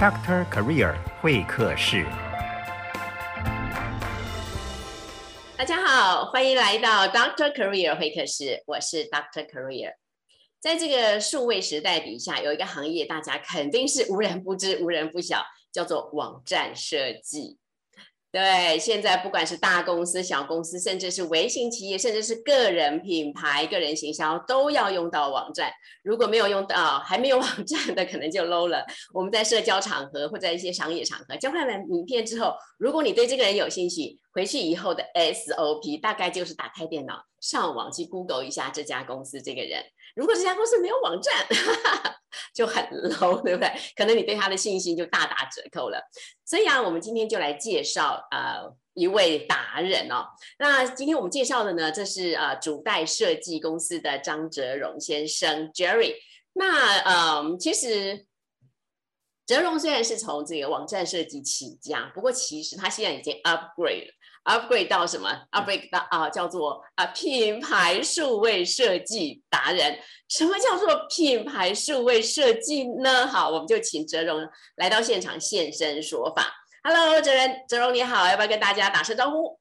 Doctor Career 会客室。大家好，欢迎来到 Doctor Career 会客室，我是 Doctor Career。在这个数位时代底下，有一个行业大家肯定是无人不知、无人不晓，叫做网站设计。对，现在不管是大公司、小公司，甚至是微型企业，甚至是个人品牌、个人行销，都要用到网站。如果没有用到，还没有网站的，可能就 low 了。我们在社交场合或者一些商业场合交换了名片之后，如果你对这个人有兴趣，回去以后的 SOP 大概就是打开电脑，上网去 Google 一下这家公司这个人。如果这家公司没有网站，就很 low，对不对？可能你对他的信心就大打折扣了。所以啊，我们今天就来介绍呃一位达人哦。那今天我们介绍的呢，这是呃主代设计公司的张哲荣先生 Jerry。那呃，其实哲荣虽然是从这个网站设计起家，不过其实他现在已经 upgrade 了。upgrade 到什么？upgrade 到啊，叫做啊品牌数位设计达人。什么叫做品牌数位设计呢？好，我们就请哲荣来到现场现身说法。Hello，哲仁，哲荣你好，要不要跟大家打声招呼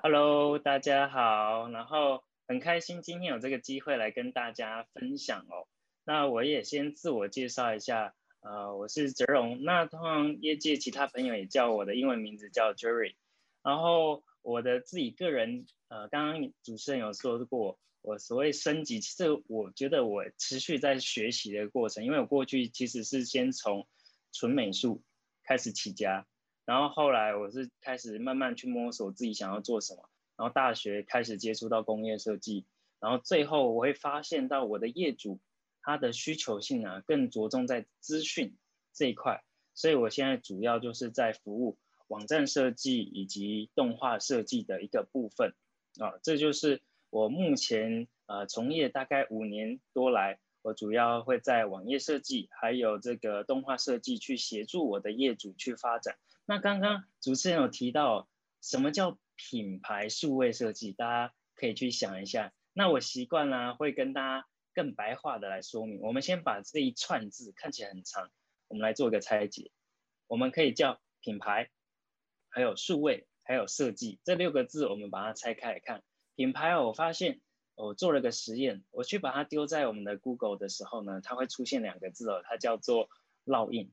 ？Hello，大家好，然后很开心今天有这个机会来跟大家分享哦。那我也先自我介绍一下，呃，我是哲荣，那通常业界其他朋友也叫我的英文名字叫 Jerry。然后我的自己个人，呃，刚刚主持人有说过，我所谓升级，其实我觉得我持续在学习的过程，因为我过去其实是先从纯美术开始起家，然后后来我是开始慢慢去摸索自己想要做什么，然后大学开始接触到工业设计，然后最后我会发现到我的业主他的需求性啊更着重在资讯这一块，所以我现在主要就是在服务。网站设计以及动画设计的一个部分啊，这就是我目前呃从业大概五年多来，我主要会在网页设计还有这个动画设计去协助我的业主去发展。那刚刚主持人有提到什么叫品牌数位设计，大家可以去想一下。那我习惯呢会跟大家更白话的来说明。我们先把这一串字看起来很长，我们来做一个拆解。我们可以叫品牌。还有数位，还有设计这六个字，我们把它拆开来看。品牌，我发现我做了个实验，我去把它丢在我们的 Google 的时候呢，它会出现两个字哦，它叫做烙印。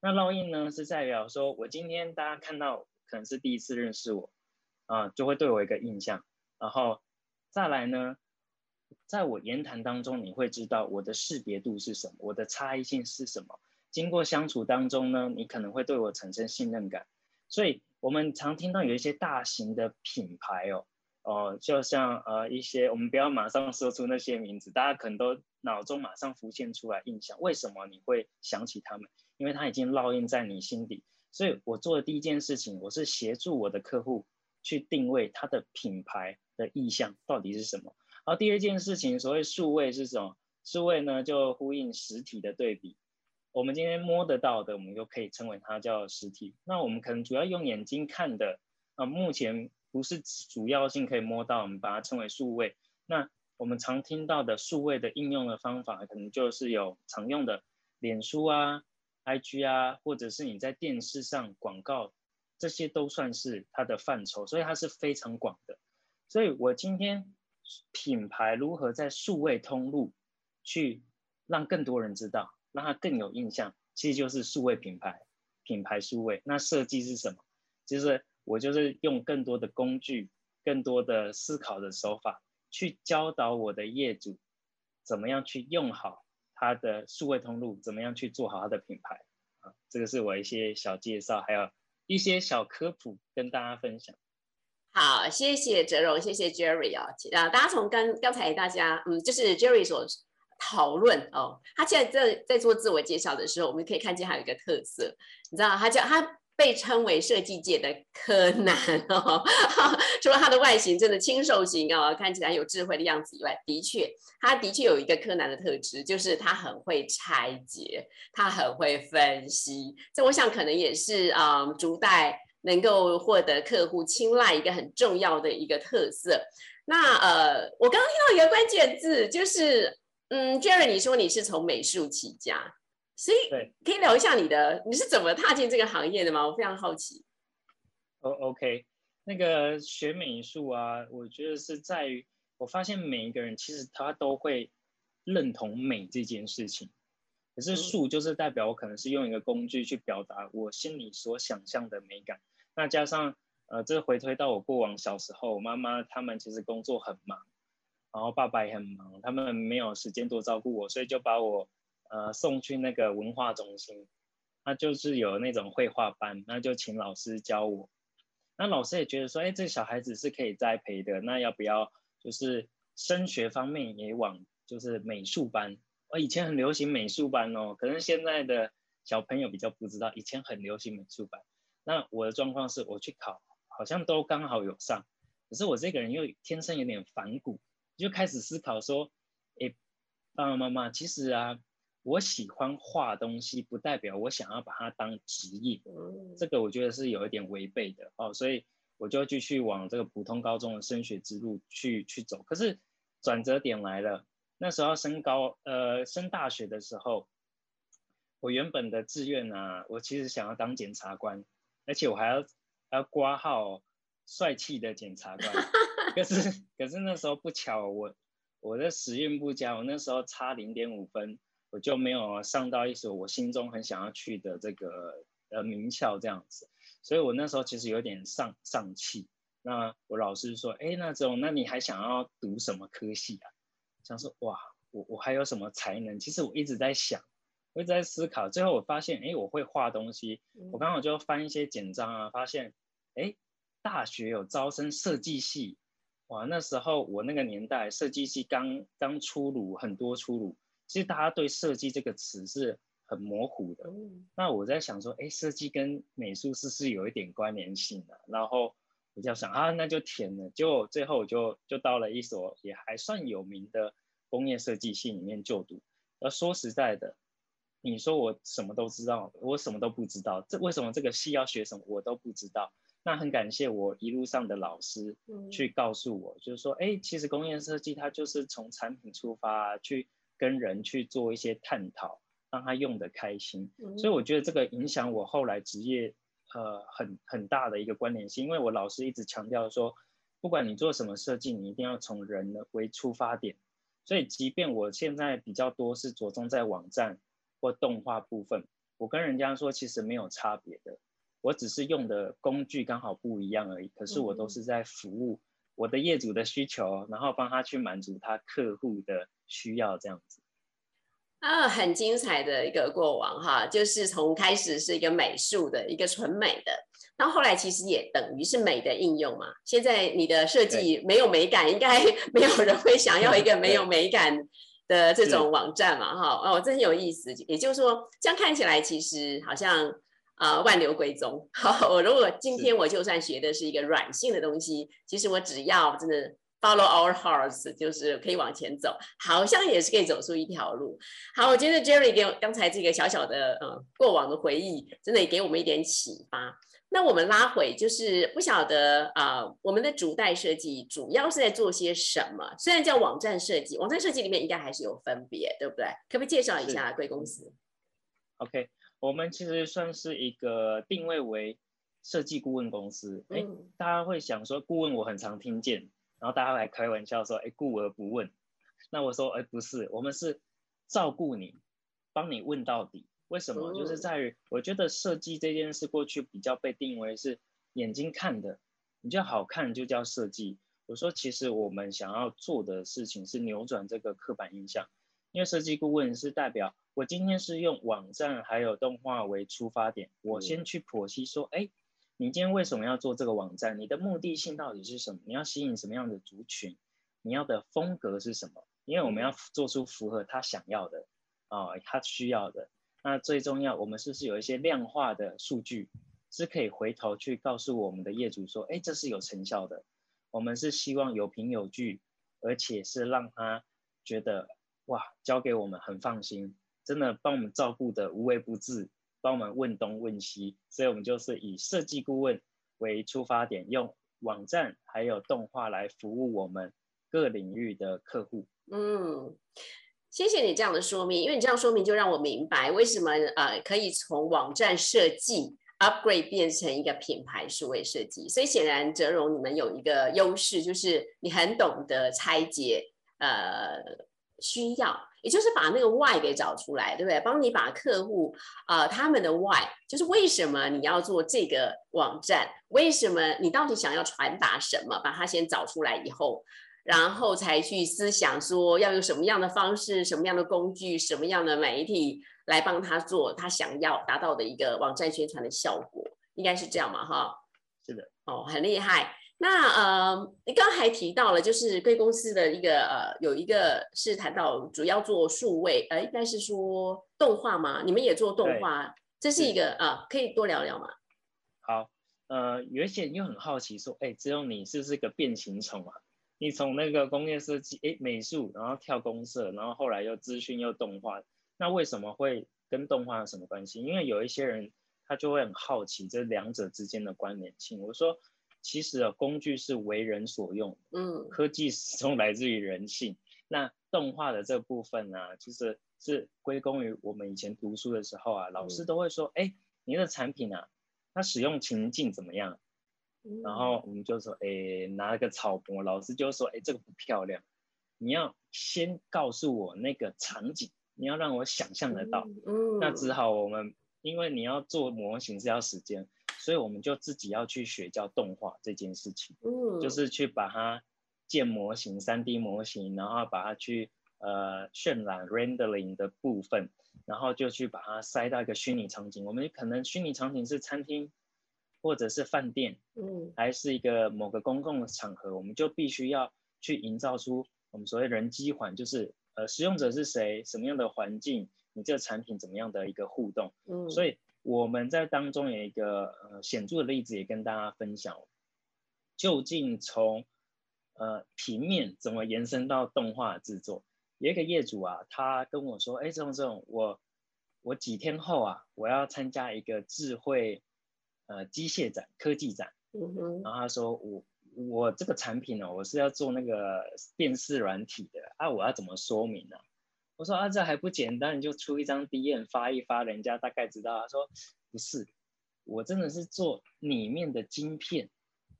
那烙印呢，是代表说我今天大家看到可能是第一次认识我啊，就会对我一个印象。然后再来呢，在我言谈当中，你会知道我的识别度是什么，我的差异性是什么。经过相处当中呢，你可能会对我产生信任感，所以。我们常听到有一些大型的品牌哦，哦，就像呃一些，我们不要马上说出那些名字，大家可能都脑中马上浮现出来印象。为什么你会想起他们？因为他已经烙印在你心底。所以我做的第一件事情，我是协助我的客户去定位他的品牌的意向到底是什么。然后第二件事情，所谓数位是什么？数位呢，就呼应实体的对比。我们今天摸得到的，我们就可以称为它叫实体。那我们可能主要用眼睛看的，啊，目前不是主要性可以摸到，我们把它称为数位。那我们常听到的数位的应用的方法，可能就是有常用的脸书啊、IG 啊，或者是你在电视上广告，这些都算是它的范畴，所以它是非常广的。所以我今天品牌如何在数位通路去让更多人知道？让它更有印象，其实就是数位品牌，品牌数位。那设计是什么？就是我就是用更多的工具，更多的思考的手法，去教导我的业主，怎么样去用好他的数位通路，怎么样去做好他的品牌啊。这个是我一些小介绍，还有一些小科普跟大家分享。好，谢谢哲荣，谢谢 Jerry 啊。啊，大家从刚刚才大家，嗯，就是 Jerry 所。讨论哦，他现在在在做自我介绍的时候，我们可以看见他有一个特色，你知道，他叫他被称为设计界的柯南哦。除了他的外形真的清瘦型哦，看起来有智慧的样子以外，的确，他的确有一个柯南的特质，就是他很会拆解，他很会分析。这我想可能也是啊，竹代能够获得客户青睐一个很重要的一个特色。那呃，我刚刚听到一个关键字，就是。嗯，Jerry，你说你是从美术起家，所以对可以聊一下你的你是怎么踏进这个行业的吗？我非常好奇。哦，OK，那个学美术啊，我觉得是在于，我发现每一个人其实他都会认同美这件事情，可是嗯术就是代表我可能是用一个工具去表达我心里所想象的美感，那加上呃，这回推到我过往小时候，我妈妈他们其实工作很忙，然后爸爸也很忙，他们没有时间多照顾我，所以就把我呃送去那个文化中心，那就是有那种绘画班，那就请老师教我。那老师也觉得说，哎，这小孩子是可以栽培的，那要不要就是升学方面也往就是美术班？我以前很流行美术班哦，可能现在的小朋友比较不知道，以前很流行美术班。那我的状况是我去考，好像都刚好有上，可是我这个人又天生有点反骨，就开始思考说，哎，爸爸妈妈，其实啊，我喜欢画东西，不代表我想要把它当职业。嗯这个我觉得是有一点违背的哦，所以我就继续往这个普通高中的升学之路去去走。可是转折点来了，那时候升高呃升大学的时候，我原本的志愿啊，我其实想要当检察官，而且我还要还要挂号帅气的检察官。可是可是那时候不巧，我我的时运不佳，我那时候差零点五分，我就没有上到一所我心中很想要去的这个呃名校这样子，所以我那时候其实有点丧丧气。那我老师说，哎，那这种那你还想要读什么科系啊？想说哇，我我还有什么才能？其实我一直在想，我一直在思考，最后我发现，哎，我会画东西，我刚好就翻一些简章啊，发现，哎，大学有招生设计系，哇，那时候我那个年代设计系刚刚出炉，很多出炉，其实大家对设计这个词是很模糊的。嗯。那我在想说，哎，设计跟美术是不是有一点关联性的、然后我就想啊，那就填了。结果最后我就就到了一所也还算有名的工业设计系里面就读。而说实在的，你说我什么都知道，我什么都不知道。这为什么这个系要学什么我都不知道？那很感谢我一路上的老师，嗯去告诉我，就是说，哎，其实工业设计它就是从产品出发，去跟人去做一些探讨，让他用的开心。嗯所以我觉得这个影响我后来职业，呃，很很大的一个关联性，因为我老师一直强调说，不管你做什么设计，你一定要从人的为出发点。所以，即便我现在比较多是着重在网站或动画部分，我跟人家说其实没有差别的，我只是用的工具刚好不一样而已。可是我都是在服务我的业主的需求，然后帮他去满足他客户的需要，这样子。啊，很精彩的一个过往哈，就是从开始是一个美术的一个纯美的，到后来其实也等于是美的应用嘛。现在你的设计没有美感，应该 没有人会想要一个没有 美感的这种网站嘛哈。哦，这很有意思。也就是说，这样看起来其实好像呃万流归宗。好，我如果今天我就算学的是一个软性的东西，其实我只要真的。Follow our hearts，就是可以往前走，好像也是可以走出一条路。好，我觉得 Jerry 给我刚才这个小小的呃过往的回忆，真的也给我们一点启发。那我们拉回，就是不晓得啊、呃我们的主代设计主要是在做些什么？虽然叫网站设计，网站设计里面应该还是有分别，对不对？可不可以介绍一下贵公司？OK，我们其实算是一个定位为设计顾问公司。哎、嗯大家会想说，顾问我很常听见，然后大家会来开玩笑说，哎，顾而不问。那我说，哎，不是，我们是照顾你，帮你问到底。为什么？哦就是在于，我觉得设计这件事过去比较被定为是眼睛看的，你就好看就叫设计。我说，其实我们想要做的事情是扭转这个刻板印象，因为设计顾问是代表我今天是用网站还有动画为出发点，我先去剖析说，哎，你今天为什么要做这个网站？你的目的性到底是什么？你要吸引什么样的族群？你要的风格是什么？因为我们要做出符合他想要的啊、他需要的。那最重要，我们是不是有一些量化的数据，是可以回头去告诉我们的业主说，哎，这是有成效的。我们是希望有凭有据，而且是让他觉得哇，交给我们很放心，真的帮我们照顾的无微不至，帮我们问东问西。所以我们就是以设计顾问为出发点，用网站还有动画来服务我们各领域的客户。嗯，谢谢你这样的说明，因为你这样说明就让我明白为什么呃可以从网站设计 upgrade 变成一个品牌数位设计。所以显然哲荣你们有一个优势，就是你很懂得拆解呃需要，也就是把那个 why 给找出来，对不对？帮你把客户呃他们的 why 就是为什么你要做这个网站，为什么你到底想要传达什么，把它先找出来以后。然后才去思想说要用什么样的方式、什么样的工具、什么样的媒体来帮他做他想要达到的一个网站宣传的效果，应该是这样嘛？哈，是的，哦，很厉害。那呃，你刚才提到了，就是贵公司的一个呃，有一个是谈到主要做数位，呃，应该是说动画吗？你们也做动画，这是一个呃，可以多聊聊吗？好，呃，有一些人又很好奇说，哎，只有你是不是个变形虫啊？你从那个工业设计，哎，美术，然后跳公社，然后后来又资讯又动画，那为什么会跟动画有什么关系？因为有一些人他就会很好奇这两者之间的关联性。我说，其实啊，工具是为人所用，嗯，科技始终来自于人性。那动画的这部分呢，其实是归功于我们以前读书的时候啊，老师都会说，哎，你的产品啊，它使用情境怎么样？然后我们就说，哎，拿了个草模，老师就说，哎，这个不漂亮，你要先告诉我那个场景，你要让我想象得到。嗯，那只好我们，因为你要做模型是要时间，所以我们就自己要去学叫动画这件事情。嗯，就是去把它建模型、三 D 模型，然后把它去呃渲染 rendering 的部分，然后就去把它塞到一个虚拟场景。我们可能虚拟场景是餐厅。或者是饭店，嗯，还是一个某个公共的场合，我们就必须要去营造出我们所谓人机环，就是呃使用者是谁，什么样的环境，你这个产品怎么样的一个互动，嗯，所以我们在当中有一个呃显著的例子也跟大家分享，究竟从呃平面怎么延伸到动画制作，有一个业主啊，他跟我说，哎，这种这种，我我几天后啊，我要参加一个智慧。呃，机械展、科技展，嗯哼，然后他说我我这个产品呢，我是要做那个电视软体的啊，我要怎么说明呢？我说啊，这还不简单，你就出一张 DM 发一发，人家大概知道。他说不是，我真的是做里面的晶片，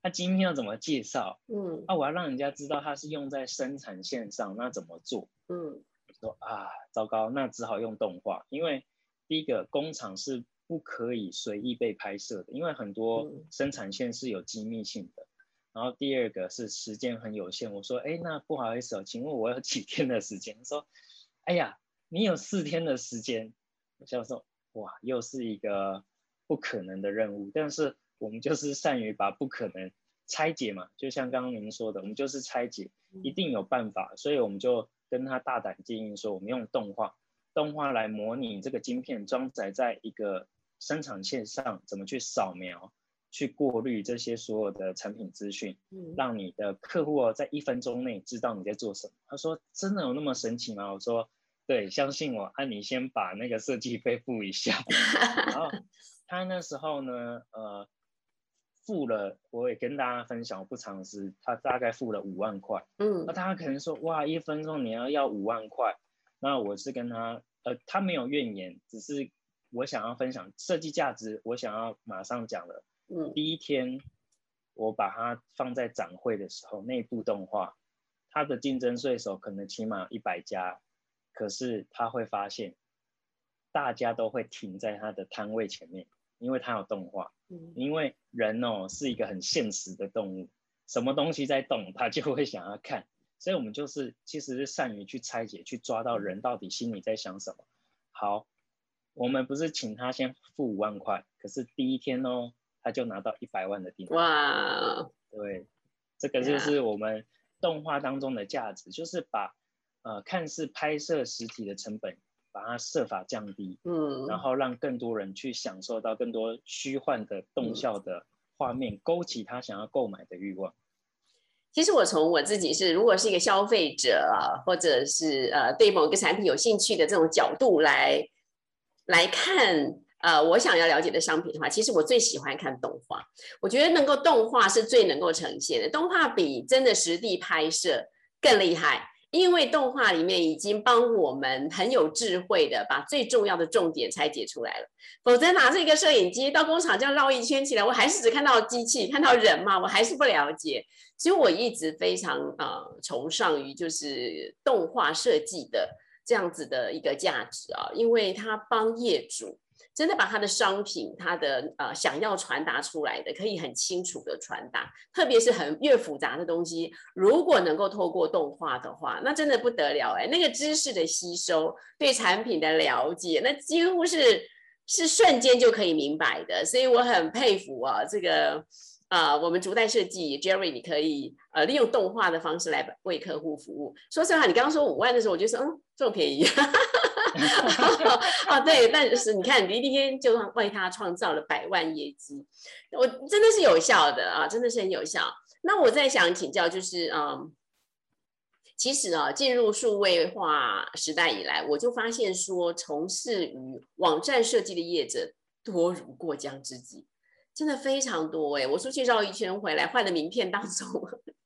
那晶片要怎么介绍？嗯，啊，我要让人家知道它是用在生产线上，那怎么做？嗯，我说啊，糟糕，那只好用动画，因为第一个工厂是。不可以随意被拍摄的，因为很多生产线是有机密性的。然后第二个是时间很有限。我说，哎，那不好意思哦，请问我有几天的时间？说，哎呀，你有四天的时间。我想说，哇，又是一个不可能的任务。但是我们就是善于把不可能拆解嘛，就像刚刚您说的，我们就是拆解，一定有办法。所以我们就跟他大胆建议说，我们用动画，动画来模拟这个晶片装载在一个。生产线上怎么去扫描、去过滤这些所有的产品资讯，让你的客户哦在一分钟内知道你在做什么？他说：“真的有那么神奇吗？”我说：“对，相信我。”啊，你先把那个设计费付一下。然后 他那时候呢，呃，付了，我也跟大家分享我不常识，他大概付了五万块。嗯，那大家可能说：“哇，一分钟你要要五万块？”那我是跟他，呃，他没有怨言，只是。我想要分享设计价值，我想要马上讲了。嗯，第一天我把它放在展会的时候，内部动画，它的竞争对手可能起码一百家，可是他会发现，大家都会停在他的摊位前面，因为他有动画。嗯，因为人哦是一个很现实的动物，什么东西在动，他就会想要看。所以我们就是其实是善于去拆解，去抓到人到底心里在想什么。好。我们不是请他先付五万块，可是第一天哦，他就拿到一百万的订单。哇！对，这个就是我们动画当中的价值，就是把呃看似拍摄实体的成本，把它设法降低，嗯，然后让更多人去享受到更多虚幻的动效的画面，勾起他想要购买的欲望。其实我从我自己是，如果是一个消费者啊，或者是呃对某个产品有兴趣的这种角度来。来看，呃，我想要了解的商品的话，其实我最喜欢看动画。我觉得能够动画是最能够呈现的，动画比真的实地拍摄更厉害，因为动画里面已经帮我们很有智慧的把最重要的重点拆解出来了，否则拿着一个摄影机到工厂这样绕一圈起来，我还是只看到机器，看到人嘛，我还是不了解。所以我一直非常呃崇尚于就是动画设计的这样子的一个价值啊，因为它帮业主。真的把他的商品，他的呃想要传达出来的，可以很清楚的传达。特别是很越复杂的东西，如果能够透过动画的话，那真的不得了哎！那个知识的吸收，对产品的了解，那几乎是是瞬间就可以明白的。所以我很佩服啊，这个啊，我们竹代设计 Jerry，你可以呃利用动画的方式来为客户服务。说实话，你刚刚说五万的时候，我就说嗯，这么便宜。啊，对，但是你看，你一天就为他创造了百万业绩，我真的是有效的啊，真的是很有效。那我在想请教，就是嗯，其实啊，进入数位化时代以来，我就发现说，从事于网站设计的业者多如过江之鲫。真的非常多哎，我出去绕一圈回来，换的名片当 中，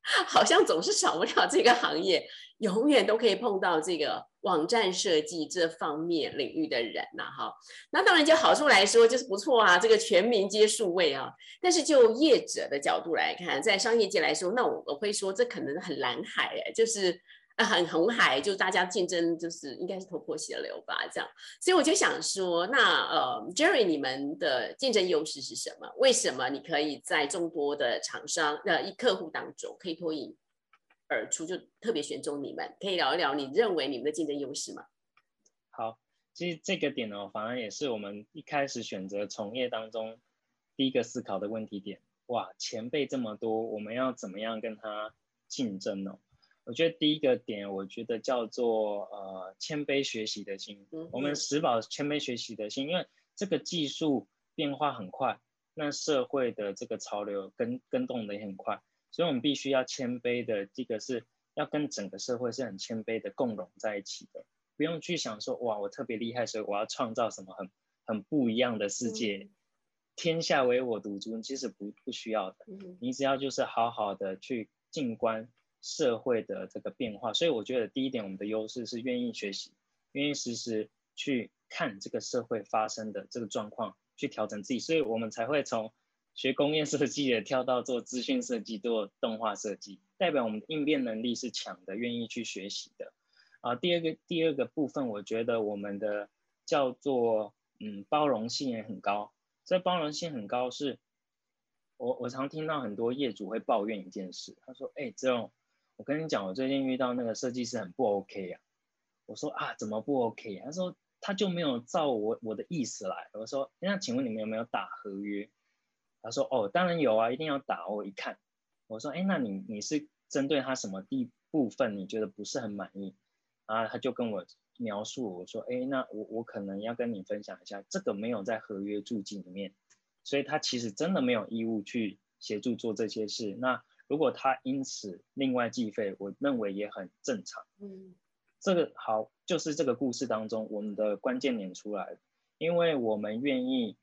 好像总是少不了这个行业，永远都可以碰到这个网站设计这方面领域的人呐哈。那当然就好处来说就是不错啊，这个全民皆数位啊。但是就业者的角度来看，在商业界来说，那我我会说这可能很蓝海哎，就是。啊，很红海，就大家竞争，就是应该是头破血流吧，这样。所以我就想说，那呃，Jerry，你们的竞争优势是什么？为什么你可以在众多的厂商呃一客户当中可以脱颖而出，就特别选中你们？可以聊一聊你认为你们的竞争优势吗？好，其实这个点呢，反而也是我们一开始选择从业当中第一个思考的问题点。哇，前辈这么多，我们要怎么样跟他竞争呢？我觉得第一个点，我觉得叫做呃谦卑学习的心。我们石宝谦卑学习的心，因为这个技术变化很快，那社会的这个潮流跟跟动的也很快，所以我们必须要谦卑的，这个是要跟整个社会是很谦卑的共融在一起的，不用去想说哇我特别厉害，所以我要创造什么很很不一样的世界，天下唯我独尊，其实不不需要的，你只要就是好好的去静观。社会的这个变化，所以我觉得第一点，我们的优势是愿意学习，愿意时时去看这个社会发生的这个状况，去调整自己，所以我们才会从学工业设计的跳到做资讯设计，做动画设计，代表我们的应变能力是强的，愿意去学习的。啊，第二个第二个部分，我觉得我们的叫做嗯包容性也很高，这包容性很高是，我我常听到很多业主会抱怨一件事，他说，哎，这种。我跟你讲，我最近遇到那个设计师很不 OK 呀。我说啊，怎么不 OK？他说他就没有照我我的意思来。我说那请问你们有没有打合约？他说哦，当然有啊，一定要打。我一看，我说哎，那你你是针对他什么地部分你觉得不是很满意？啊，他就跟我描述，我说哎，那我我可能要跟你分享一下，这个没有在合约注记里面，所以他其实真的没有义务去协助做这些事。那如果他因此另外计费，我认为也很正常。嗯，这个好，就是这个故事当中我们的关键点出来，因为我们愿意，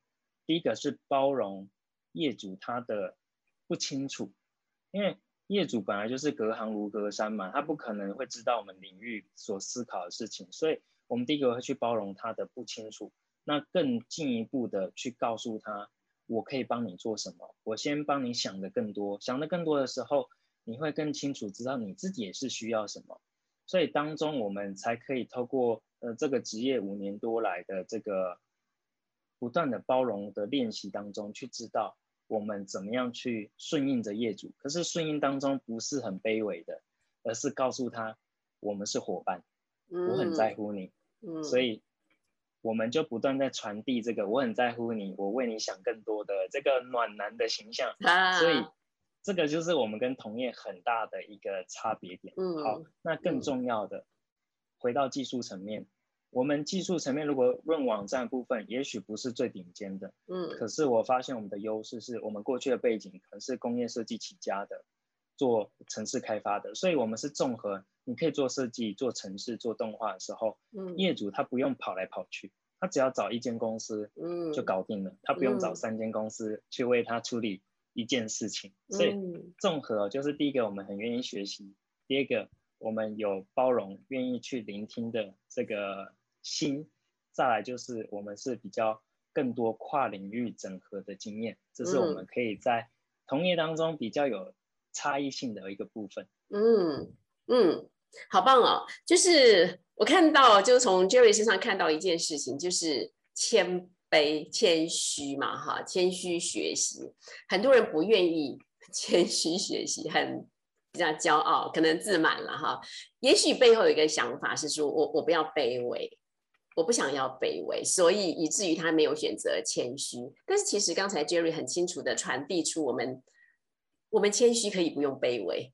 第一个是包容业主他的不清楚，因为业主本来就是隔行如隔山嘛，他不可能会知道我们领域所思考的事情，所以我们第一个会去包容他的不清楚，那更进一步的去告诉他。我可以帮你做什么？我先帮你想的更多，想的更多的时候，你会更清楚知道你自己也是需要什么。所以当中我们才可以透过呃这个职业五年多来的这个不断的包容的练习当中，去知道我们怎么样去顺应着业主。可是顺应当中不是很卑微的，而是告诉他我们是伙伴，我很在乎你，所以。我们就不断在传递这个，我很在乎你，我为你想更多的这个暖男的形象，所以这个就是我们跟同业很大的一个差别点。嗯，好，那更重要的，回到技术层面，我们技术层面如果论网站部分，也许不是最顶尖的，嗯，可是我发现我们的优势是我们过去的背景可能是工业设计起家的，做城市开发的，所以我们是综合。你可以做设计、做城市、做动画的时候，嗯，业主他不用跑来跑去，他只要找一间公司，嗯，就搞定了。他不用找三间公司去为他处理一件事情。所以综合就是第一个，我们很愿意学习；第二个，我们有包容、愿意去聆听的这个心，再来就是我们是比较更多跨领域整合的经验，这是我们可以在同业当中比较有差异性的一个部分。嗯嗯，好棒哦！就是我看到，就从 Jerry 身上看到一件事情，就是谦卑、谦虚嘛，哈，谦虚学习。很多人不愿意 谦虚学习，很比较骄傲，可能自满了哈。也许背后有一个想法是说，我我不要卑微，我不想要卑微，所以以至于他没有选择谦虚。但是其实刚才 Jerry 很清楚的传递出，我们我们谦虚可以不用卑微。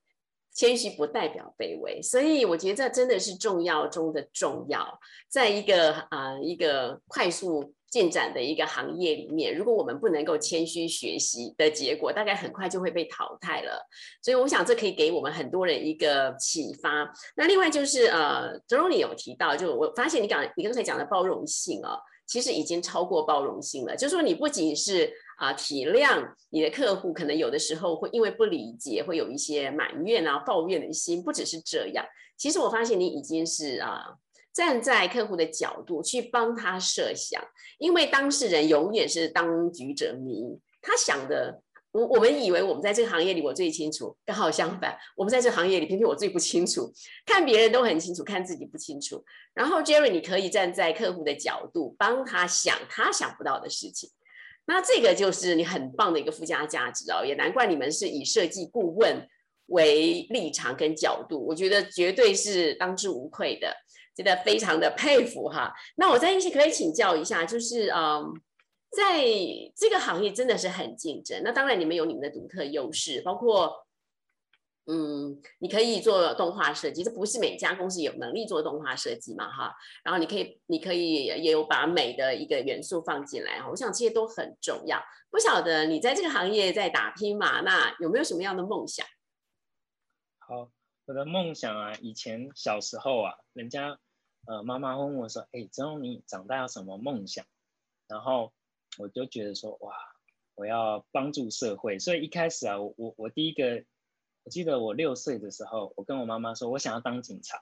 谦虚不代表卑微，所以我觉得这真的是重要中的重要。在一个啊一个快速进展的一个行业里面，如果我们不能够谦虚学习的结果，大概很快就会被淘汰了。所以我想这可以给我们很多人一个启发。那另外就是呃，泽荣你有提到，就我发现你刚你刚才讲的包容性啊，其实已经超过包容性了。就是说你不仅是啊，体谅你的客户，可能有的时候会因为不理解，会有一些埋怨啊、抱怨的心。不只是这样，其实我发现你已经是啊，站在客户的角度去帮他设想，因为当事人永远是当局者迷。他想的，我我们以为我们在这个行业里我最清楚，刚好相反，我们在这行业里偏偏我最不清楚。看别人都很清楚，看自己不清楚。然后 Jerry，你可以站在客户的角度，帮他想他想不到的事情。那这个就是你很棒的一个附加价值哦，也难怪你们是以设计顾问为立场跟角度，我觉得绝对是当之无愧的，觉得非常的佩服哈。那我在一起可以请教一下，就是嗯，在这个行业真的是很竞争，那当然你们有你们的独特优势，包括。嗯，你可以做动画设计，这不是每家公司有能力做动画设计嘛？哈，然后你可以，你可以也有把美的一个元素放进来哈。我想这些都很重要。不晓得你在这个行业在打拼嘛？那有没有什么样的梦想？好，我的梦想啊，以前小时候啊，人家呃妈妈问我说：“哎，曾荣，你长大有什么梦想？”然后我就觉得说：“哇，我要帮助社会。”所以一开始啊，我我我第一个。我记得我六岁的时候，我跟我妈妈说，我想要当警察，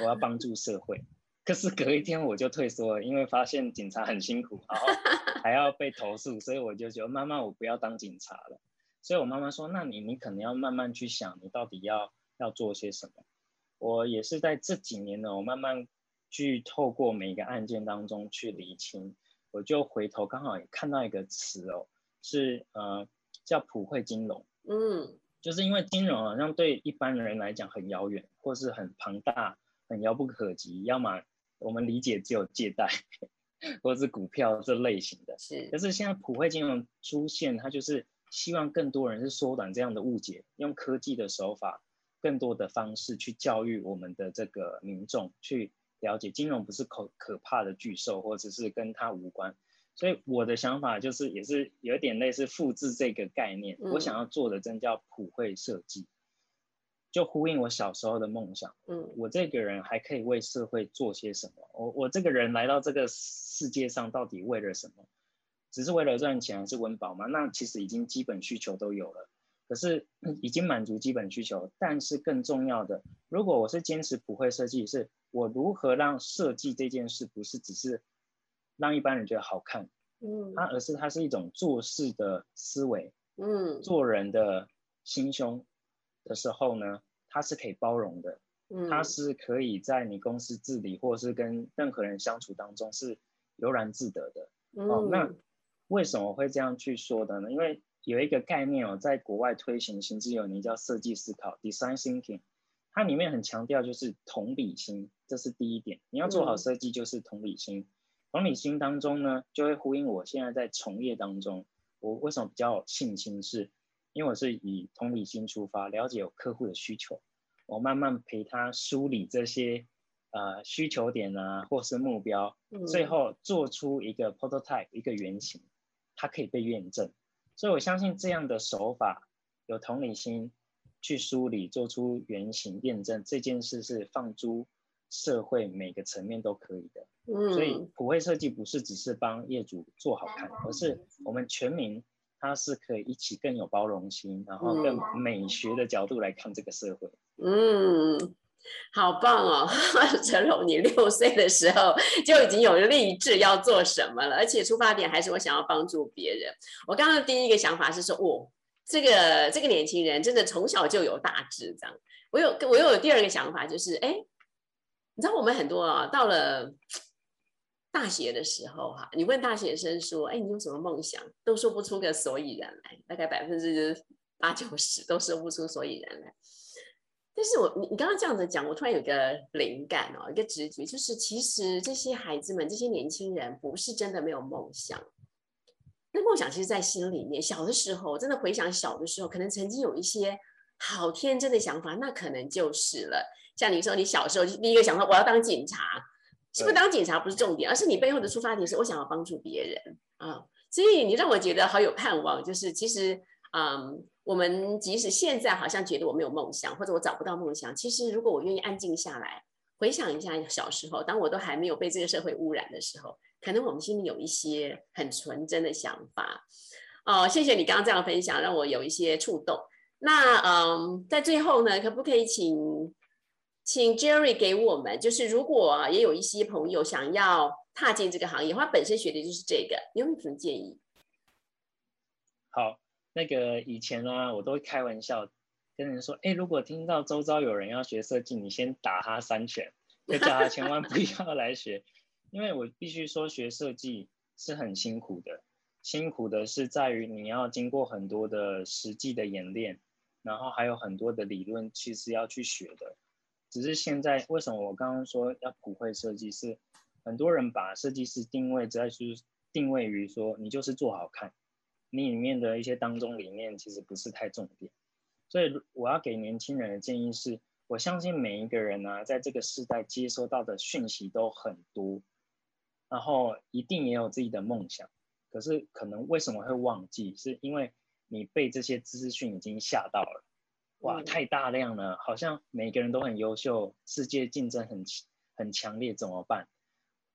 我要帮助社会。可是隔一天我就退缩了，因为发现警察很辛苦，然后 还要被投诉，所以我就觉得妈妈，我不要当警察了。所以我妈妈说，那你你可能要慢慢去想，你到底要要做些什么。我也是在这几年呢，我慢慢去透过每一个案件当中去理清，我就回头刚好也看到一个词哦，是呃叫普惠金融，嗯。就是因为金融好像对一般人来讲很遥远，或是很庞大、很遥不可及，要么我们理解只有借贷，或是股票这类型的。是，可是现在普惠金融出现，它就是希望更多人是缩短这样的误解，用科技的手法，更多的方式去教育我们的这个民众，去了解金融不是可可怕的巨兽，或者是跟它无关。所以我的想法就是，也是有点类似复制这个概念。我想要做的真叫普惠设计，就呼应我小时候的梦想。嗯，我这个人还可以为社会做些什么？我我这个人来到这个世界上到底为了什么？只是为了赚钱还是温饱吗？那其实已经基本需求都有了，可是已经满足基本需求。但是更重要的，如果我是坚持普惠设计，是我如何让设计这件事不是只是。让一般人觉得好看，嗯，它而是它是一种做事的思维，嗯，做人的心胸的时候呢，它是可以包容的，嗯，它是可以在你公司治理或是跟任何人相处当中是悠然自得的，哦，那为什么会这样去说的呢？因为有一个概念哦，在国外推行行之有年，叫设计思考 （design thinking），它里面很强调就是同理心，这是第一点，你要做好设计就是同理心。同理心当中呢，就会呼应我现在在从业当中，我为什么比较有信心？是因为我是以同理心出发，了解有客户的需求，我慢慢陪他梳理这些呃需求点啊，或是目标，最后做出一个 prototype 一个原型，它可以被验证。所以我相信这样的手法，有同理心去梳理，做出原型验证这件事是放诸社会每个层面都可以的。所以普惠设计不是只是帮业主做好看，而是我们全民，它是可以一起更有包容心，然后更美学的角度来看这个社会。嗯，好棒哦，陈龙，你六岁的时候就已经有立志要做什么了，而且出发点还是我想要帮助别人。我刚刚第一个想法是说，哦，这个这个年轻人真的从小就有大志，这样。我有我又有第二个想法，就是哎，你知道我们很多啊，到了大学的时候哈，你问大学生说，哎，你有什么梦想，都说不出个所以然来，大概百分之八九十都说不出所以然来。但是我你你刚刚这样子讲，我突然有个灵感哦，一个直觉，就是其实这些孩子们、这些年轻人不是真的没有梦想。那梦想其实，在心里面。小的时候，真的回想小的时候，可能曾经有一些好天真的想法，那可能就是了。像你说，你小时候第一个想法，我要当警察，是不是当警察不是重点，而是你背后的出发点是我想要帮助别人啊。所以你让我觉得好有盼望，就是其实。嗯，我们即使现在好像觉得我没有梦想，或者我找不到梦想，其实如果我愿意安静下来，回想一下小时候，当我都还没有被这个社会污染的时候，可能我们心里有一些很纯真的想法。哦，谢谢你刚刚这样分享，让我有一些触动。那嗯，在最后呢，可不可以请请 Jerry 给我们，就是如果也有一些朋友想要踏进这个行业，他本身学的就是这个，你有没有什么建议？好。那个以前呢，我都开玩笑跟人说，哎，如果听到周遭有人要学设计，你先打他三拳，就叫他千万 不要来学，因为我必须说，学设计是很辛苦的，辛苦的是在于你要经过很多的实际的演练，然后还有很多的理论，其实要去学的。只是现在为什么我刚刚说要普惠设计，是很多人把设计师定位在是定位于说，你就是做好看。你里面的一些当中理念其实不是太重点，所以我要给年轻人的建议是，我相信每一个人呢，在这个时代接收到的讯息都很多，然后一定也有自己的梦想，可是可能为什么会忘记，是因为你被这些资讯已经吓到了，哇，太大量了，好像每个人都很优秀，世界竞争很很强烈，怎么办？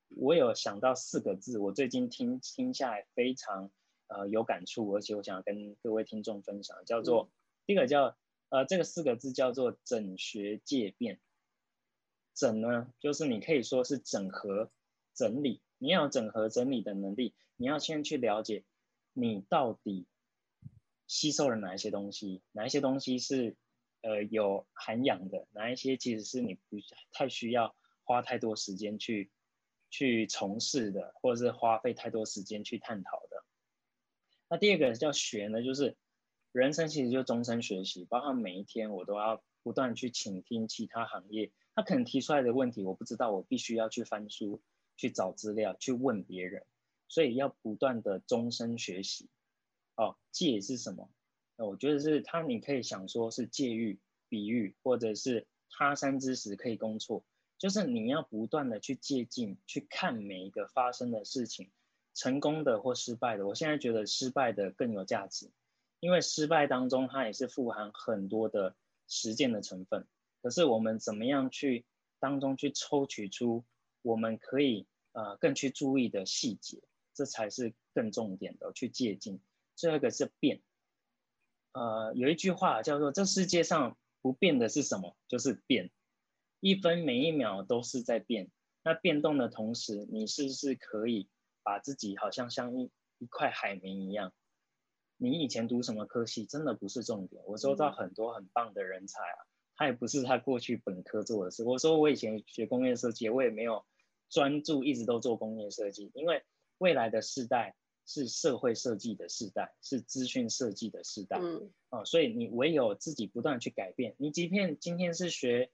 我有想到四个字，我最近听听下来非常。呃，有感触，而且我想跟各位听众分享，叫做第一个叫呃，这个四个字叫做整学界变。整呢，就是你可以说是整合、整理，你要有整合整理的能力，你要先去了解你到底吸收了哪一些东西，哪一些东西是呃有涵养的，哪一些其实是你不太需要花太多时间去去从事的，或者是花费太多时间去探讨的。那第二个叫学呢，就是人生其实就终身学习，包括每一天我都要不断去倾听其他行业，他可能提出来的问题我不知道，我必须要去翻书去找资料去问别人，所以要不断的终身学习。哦，借是什么？我觉得是他，你可以想说是借喻、比喻，或者是他山之石可以攻错，就是你要不断的去借鉴，去看每一个发生的事情。成功的或失败的，我现在觉得失败的更有价值，因为失败当中它也是富含很多的实践的成分。可是我们怎么样去当中去抽取出我们可以呃更去注意的细节，这才是更重点的去借鉴。最后一个是变，呃，有一句话叫做这世界上不变的是什么？就是变，一分每一秒都是在变。那变动的同时，你是不是可以？把自己好像像一一块海绵一样，你以前读什么科系真的不是重点。我收到很多很棒的人才啊，他也不是他过去本科做的事。我说我以前学工业设计，我也没有专注一直都做工业设计，因为未来的世代是社会设计的时代，是资讯设计的时代。嗯，哦，所以你唯有自己不断去改变。你即便今天是学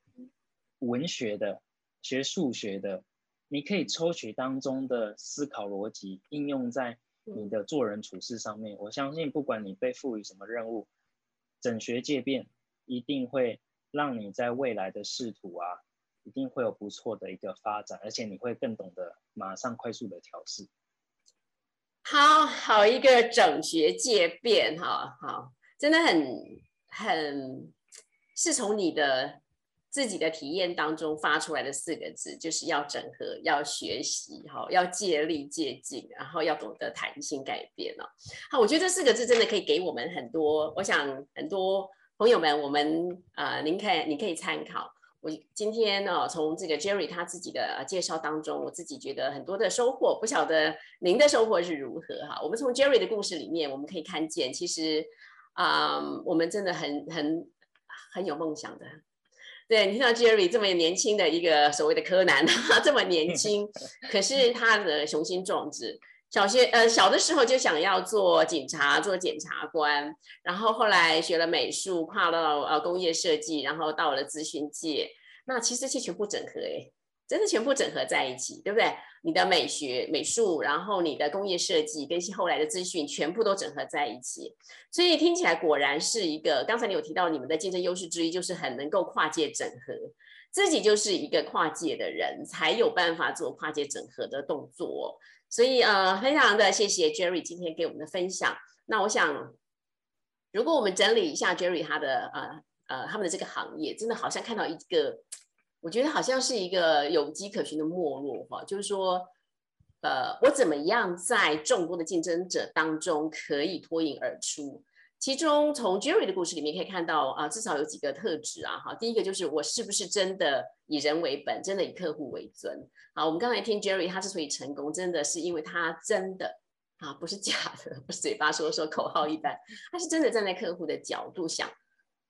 文学的，学数学的。你可以抽取当中的思考逻辑，应用在你的做人处事上面。我相信，不管你被赋予什么任务，整学界变一定会让你在未来的仕途啊，一定会有不错的一个发展，而且你会更懂得马上快速的调试。好好一个整学界变，哈，好，真的很很是从你的。自己的体验当中发出来的四个字，就是要整合、要学习、哈，要借力借镜，然后要懂得弹性改变哦。好，我觉得这四个字真的可以给我们很多。我想很多朋友们，我们啊，您可以你可以参考。我今天呢，从这个 Jerry 他自己的介绍当中，我自己觉得很多的收获，不晓得您的收获是如何哈？我们从 Jerry 的故事里面，我们可以看见，其实啊，我们真的很很很有梦想的。对你看到 Jerry 这么年轻的一个所谓的柯南，这么年轻，可是他的雄心壮志。小学呃小的时候就想要做警察，做检察官，然后后来学了美术，跨到呃工业设计，然后到了咨询界。那其实这全部整合哎，真的全部整合在一起，对不对？你的美学、美术，然后你的工业设计跟后来的资讯，全部都整合在一起。所以听起来果然是一个。刚才你有提到你们的竞争优势之一，就是很能够跨界整合，自己就是一个跨界的人，才有办法做跨界整合的动作。所以呃，非常的谢谢 Jerry 今天给我们的分享。那我想，如果我们整理一下 Jerry 他的呃呃他们的这个行业，真的好像看到一个，我觉得好像是一个有迹可循的没落哈。就是说，呃，我怎么样在众多的竞争者当中可以脱颖而出？其中，从 Jerry 的故事里面可以看到啊，至少有几个特质啊，哈，第一个就是我是不是真的以人为本，真的以客户为尊？好，我们刚才听 Jerry，他之所以成功，真的是因为他真的啊，不是假的，不是嘴巴说说口号一般，他是真的站在客户的角度想，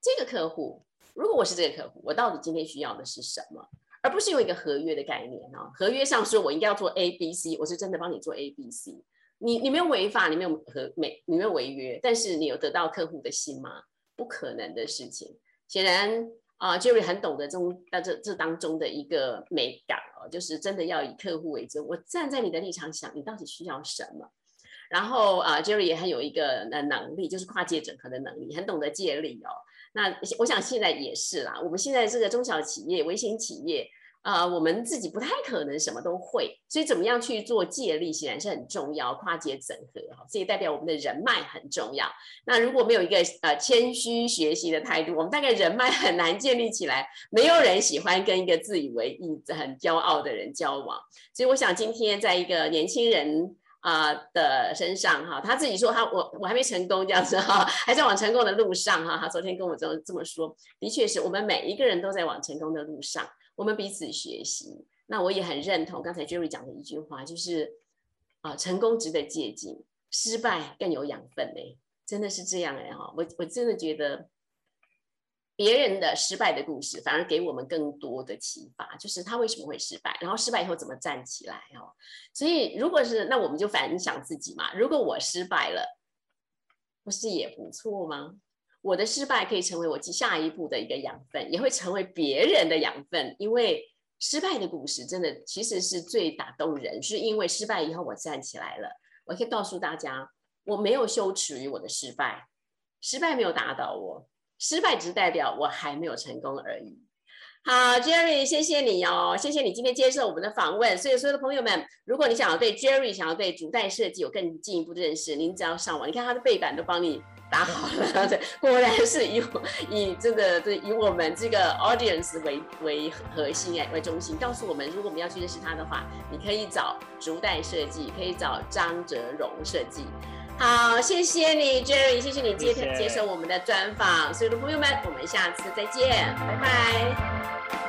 这个客户，如果我是这个客户，我到底今天需要的是什么？而不是用一个合约的概念啊，合约上说我应该要做 A、B、C，我是真的帮你做 A、B、C。你你没有违法，你没有和没你没有违约，但是你有得到客户的心吗？不可能的事情。显然啊，Jerry 很懂得中在这这当中的一个美感哦，就是真的要以客户为尊。我站在你的立场想，你到底需要什么？然后啊，Jerry 也很有一个呃能力，就是跨界整合的能力，很懂得借力哦。那我想现在也是啦，我们现在这个中小企业、微型企业。啊，我们自己不太可能什么都会，所以怎么样去做借力，显然是很重要。跨界整合哈，这也代表我们的人脉很重要。那如果没有一个呃谦虚学习的态度，我们大概人脉很难建立起来。没有人喜欢跟一个自以为意、很骄傲的人交往。所以我想今天在一个年轻人啊的身上哈，他自己说他我我还没成功这样子哈，还在往成功的路上哈。他昨天跟我这这么说，的确是我们每一个人都在往成功的路上。我们彼此学习，那我也很认同刚才 Jerry 讲的一句话，就是啊，成功值得借鉴，失败更有养分嘞，真的是这样哎哈，我我真的觉得别人的失败的故事反而给我们更多的启发，就是他为什么会失败，然后失败以后怎么站起来哦。所以如果是那我们就反想自己嘛，如果我失败了，不是也不错吗？我的失败可以成为我下一步的一个养分，也会成为别人的养分。因为失败的故事真的其实是最打动人，是因为失败以后我站起来了。我可以告诉大家，我没有羞耻于我的失败，失败没有打倒我，失败只代表我还没有成功而已。好，Jerry，谢谢你哦，谢谢你今天接受我们的访问。所以，所有的朋友们，如果你想要对 Jerry 想要对主代设计有更进一步的认识，您只要上网，你看他的背板都帮你。打好了，对，果然是以以这个对以我们这个 audience 为为核心哎为中心，告诉我们，如果我们要去认识他的话，你可以找竹代设计，可以找张哲荣设计。好，谢谢你，Jerry，谢谢你接接受我们的专访，所有的朋友们，我们下次再见，拜拜。